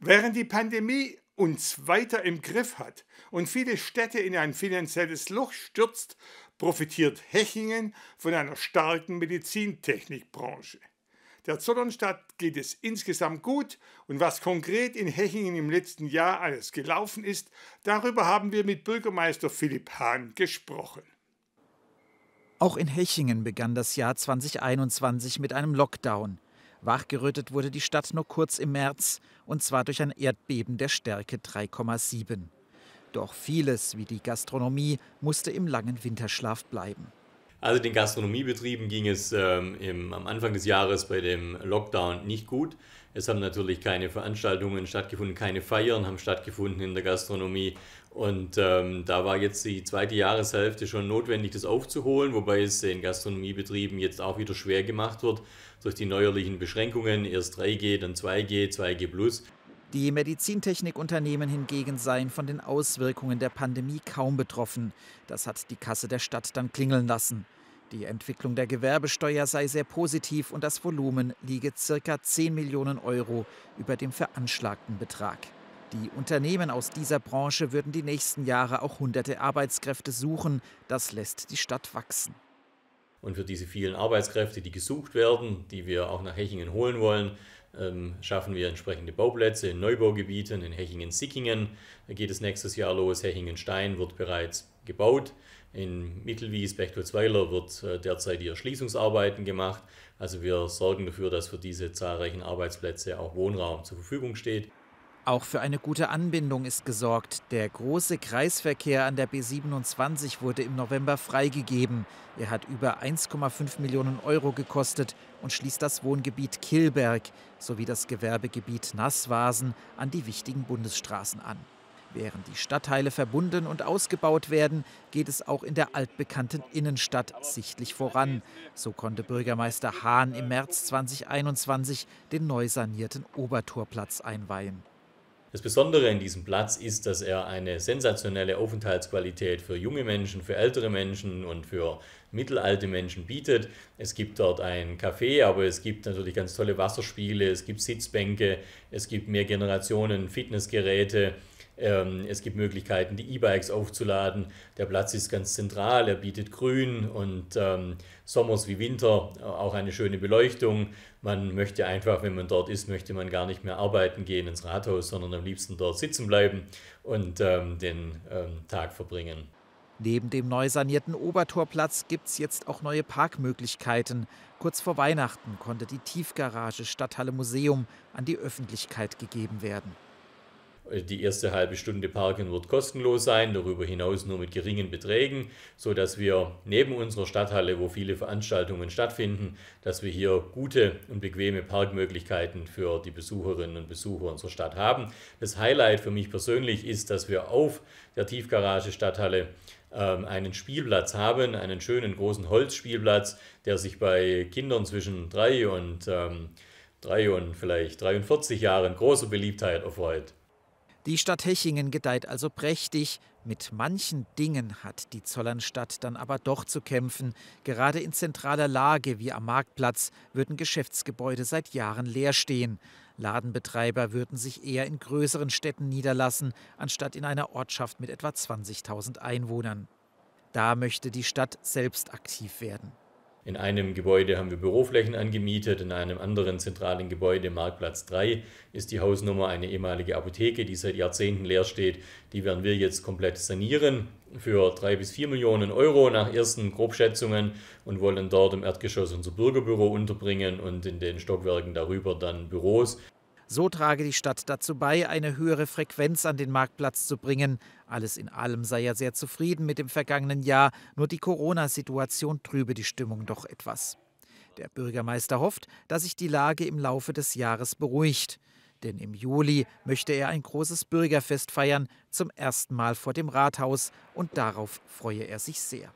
Während die Pandemie uns weiter im Griff hat und viele Städte in ein finanzielles Loch stürzt, profitiert Hechingen von einer starken Medizintechnikbranche. Der Zollernstadt geht es insgesamt gut und was konkret in Hechingen im letzten Jahr alles gelaufen ist, darüber haben wir mit Bürgermeister Philipp Hahn gesprochen. Auch in Hechingen begann das Jahr 2021 mit einem Lockdown. Wachgerüttet wurde die Stadt nur kurz im März, und zwar durch ein Erdbeben der Stärke 3,7. Doch vieles, wie die Gastronomie, musste im langen Winterschlaf bleiben. Also den Gastronomiebetrieben ging es ähm, im, am Anfang des Jahres bei dem Lockdown nicht gut. Es haben natürlich keine Veranstaltungen stattgefunden, keine Feiern haben stattgefunden in der Gastronomie. Und ähm, da war jetzt die zweite Jahreshälfte schon notwendig, das aufzuholen, wobei es den Gastronomiebetrieben jetzt auch wieder schwer gemacht wird durch die neuerlichen Beschränkungen. Erst 3G, dann 2G, 2G Plus. Die Medizintechnikunternehmen hingegen seien von den Auswirkungen der Pandemie kaum betroffen. Das hat die Kasse der Stadt dann klingeln lassen. Die Entwicklung der Gewerbesteuer sei sehr positiv und das Volumen liege ca. 10 Millionen Euro über dem veranschlagten Betrag. Die Unternehmen aus dieser Branche würden die nächsten Jahre auch hunderte Arbeitskräfte suchen. Das lässt die Stadt wachsen. Und für diese vielen Arbeitskräfte, die gesucht werden, die wir auch nach Hechingen holen wollen, ähm, schaffen wir entsprechende Bauplätze in Neubaugebieten, in Hechingen-Sickingen geht es nächstes Jahr los. Hechingen-Stein wird bereits gebaut. In Mittelwies, Bechtoldsweiler wird äh, derzeit die Erschließungsarbeiten gemacht. Also wir sorgen dafür, dass für diese zahlreichen Arbeitsplätze auch Wohnraum zur Verfügung steht. Auch für eine gute Anbindung ist gesorgt. Der große Kreisverkehr an der B27 wurde im November freigegeben. Er hat über 1,5 Millionen Euro gekostet und schließt das Wohngebiet Kilberg sowie das Gewerbegebiet Nasswasen an die wichtigen Bundesstraßen an. Während die Stadtteile verbunden und ausgebaut werden, geht es auch in der altbekannten Innenstadt sichtlich voran. So konnte Bürgermeister Hahn im März 2021 den neu sanierten Obertorplatz einweihen. Das Besondere in diesem Platz ist, dass er eine sensationelle Aufenthaltsqualität für junge Menschen, für ältere Menschen und für mittelalte Menschen bietet. Es gibt dort ein Café, aber es gibt natürlich ganz tolle Wasserspiele, es gibt Sitzbänke, es gibt mehr Generationen Fitnessgeräte. Ähm, es gibt Möglichkeiten, die E-Bikes aufzuladen. Der Platz ist ganz zentral, er bietet Grün und ähm, Sommers wie Winter auch eine schöne Beleuchtung. Man möchte einfach, wenn man dort ist, möchte man gar nicht mehr arbeiten gehen ins Rathaus, sondern am liebsten dort sitzen bleiben und ähm, den ähm, Tag verbringen. Neben dem neu sanierten Obertorplatz gibt es jetzt auch neue Parkmöglichkeiten. Kurz vor Weihnachten konnte die Tiefgarage Stadthalle Museum an die Öffentlichkeit gegeben werden. Die erste halbe Stunde Parken wird kostenlos sein, darüber hinaus nur mit geringen Beträgen, sodass wir neben unserer Stadthalle, wo viele Veranstaltungen stattfinden, dass wir hier gute und bequeme Parkmöglichkeiten für die Besucherinnen und Besucher unserer Stadt haben. Das Highlight für mich persönlich ist, dass wir auf der Tiefgarage Stadthalle ähm, einen Spielplatz haben, einen schönen großen Holzspielplatz, der sich bei Kindern zwischen drei und ähm, drei und vielleicht 43 Jahren großer Beliebtheit erfreut. Die Stadt Hechingen gedeiht also prächtig. Mit manchen Dingen hat die Zollernstadt dann aber doch zu kämpfen. Gerade in zentraler Lage wie am Marktplatz würden Geschäftsgebäude seit Jahren leer stehen. Ladenbetreiber würden sich eher in größeren Städten niederlassen, anstatt in einer Ortschaft mit etwa 20.000 Einwohnern. Da möchte die Stadt selbst aktiv werden. In einem Gebäude haben wir Büroflächen angemietet, in einem anderen zentralen Gebäude, Marktplatz 3, ist die Hausnummer eine ehemalige Apotheke, die seit Jahrzehnten leer steht. Die werden wir jetzt komplett sanieren für drei bis vier Millionen Euro nach ersten Grobschätzungen und wollen dort im Erdgeschoss unser Bürgerbüro unterbringen und in den Stockwerken darüber dann Büros. So trage die Stadt dazu bei, eine höhere Frequenz an den Marktplatz zu bringen. Alles in allem sei er sehr zufrieden mit dem vergangenen Jahr, nur die Corona-Situation trübe die Stimmung doch etwas. Der Bürgermeister hofft, dass sich die Lage im Laufe des Jahres beruhigt. Denn im Juli möchte er ein großes Bürgerfest feiern, zum ersten Mal vor dem Rathaus, und darauf freue er sich sehr.